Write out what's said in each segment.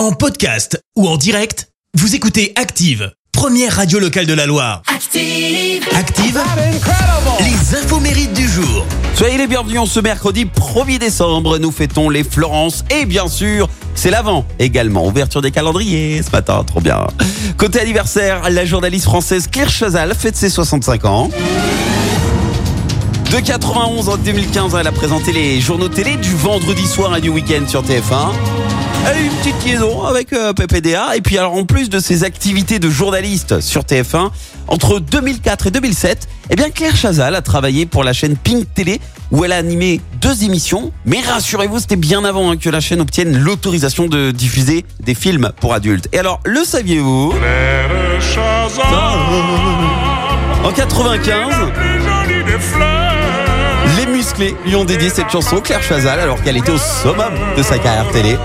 En podcast ou en direct, vous écoutez Active, première radio locale de la Loire. Active. Active, les infos mérites du jour. Soyez les bienvenus en ce mercredi 1er décembre. Nous fêtons les Florence et bien sûr, c'est l'avant également. Ouverture des calendriers ce matin, trop bien. Côté anniversaire, la journaliste française Claire Chazal fête ses 65 ans. De 91 en 2015, elle a présenté les journaux télé du vendredi soir et du week-end sur TF1. Elle a eu une petite liaison avec euh, PPDA. Et puis alors en plus de ses activités de journaliste sur TF1, entre 2004 et 2007, eh bien Claire Chazal a travaillé pour la chaîne Pink Télé où elle a animé deux émissions. Mais rassurez-vous, c'était bien avant hein, que la chaîne obtienne l'autorisation de diffuser des films pour adultes. Et alors, le saviez-vous? En 95, les musclés lui ont dédié cette chanson, Claire Chazal, alors qu'elle était au summum de sa carrière télé.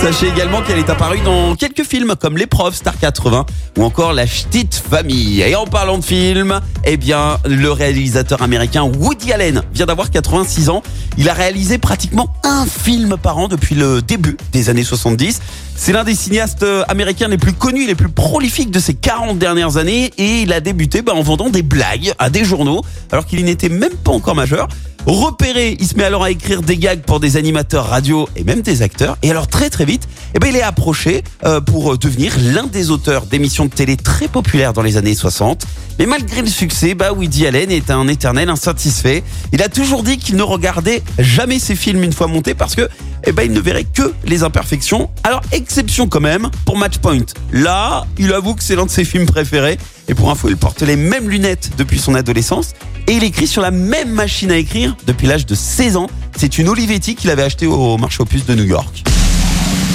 Sachez également qu'elle est apparue dans quelques films comme L'épreuve Star 80 ou encore La Ch'tite Famille. Et en parlant de films, eh bien, le réalisateur américain Woody Allen vient d'avoir 86 ans. Il a réalisé pratiquement un film par an depuis le début des années 70. C'est l'un des cinéastes américains les plus connus, les plus prolifiques de ces 40 dernières années et il a débuté bah, en vendant des blagues à des journaux alors qu'il n'était même pas encore majeur. Repéré, il se met alors à écrire des gags pour des animateurs radio et même des acteurs. Et alors très très vite, eh ben, il est approché euh, pour devenir l'un des auteurs d'émissions de télé très populaires dans les années 60. Mais malgré le succès, bah Woody Allen est un éternel insatisfait. Il a toujours dit qu'il ne regardait jamais ses films une fois montés parce que eh ben, il ne verrait que les imperfections. Alors exception quand même pour Matchpoint. Là, il avoue que c'est l'un de ses films préférés. Et pour info, il porte les mêmes lunettes depuis son adolescence. Et il écrit sur la même machine à écrire depuis l'âge de 16 ans. C'est une Olivetti qu'il avait achetée au marché aux puces de New York.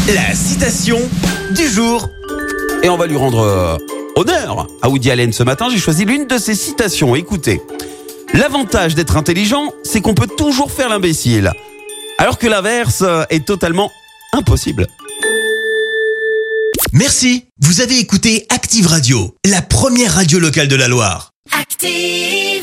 La citation du jour. Et on va lui rendre euh, honneur à Woody Allen ce matin. J'ai choisi l'une de ses citations. Écoutez. L'avantage d'être intelligent, c'est qu'on peut toujours faire l'imbécile. Alors que l'inverse euh, est totalement impossible. Merci, vous avez écouté Active Radio, la première radio locale de la Loire. Active.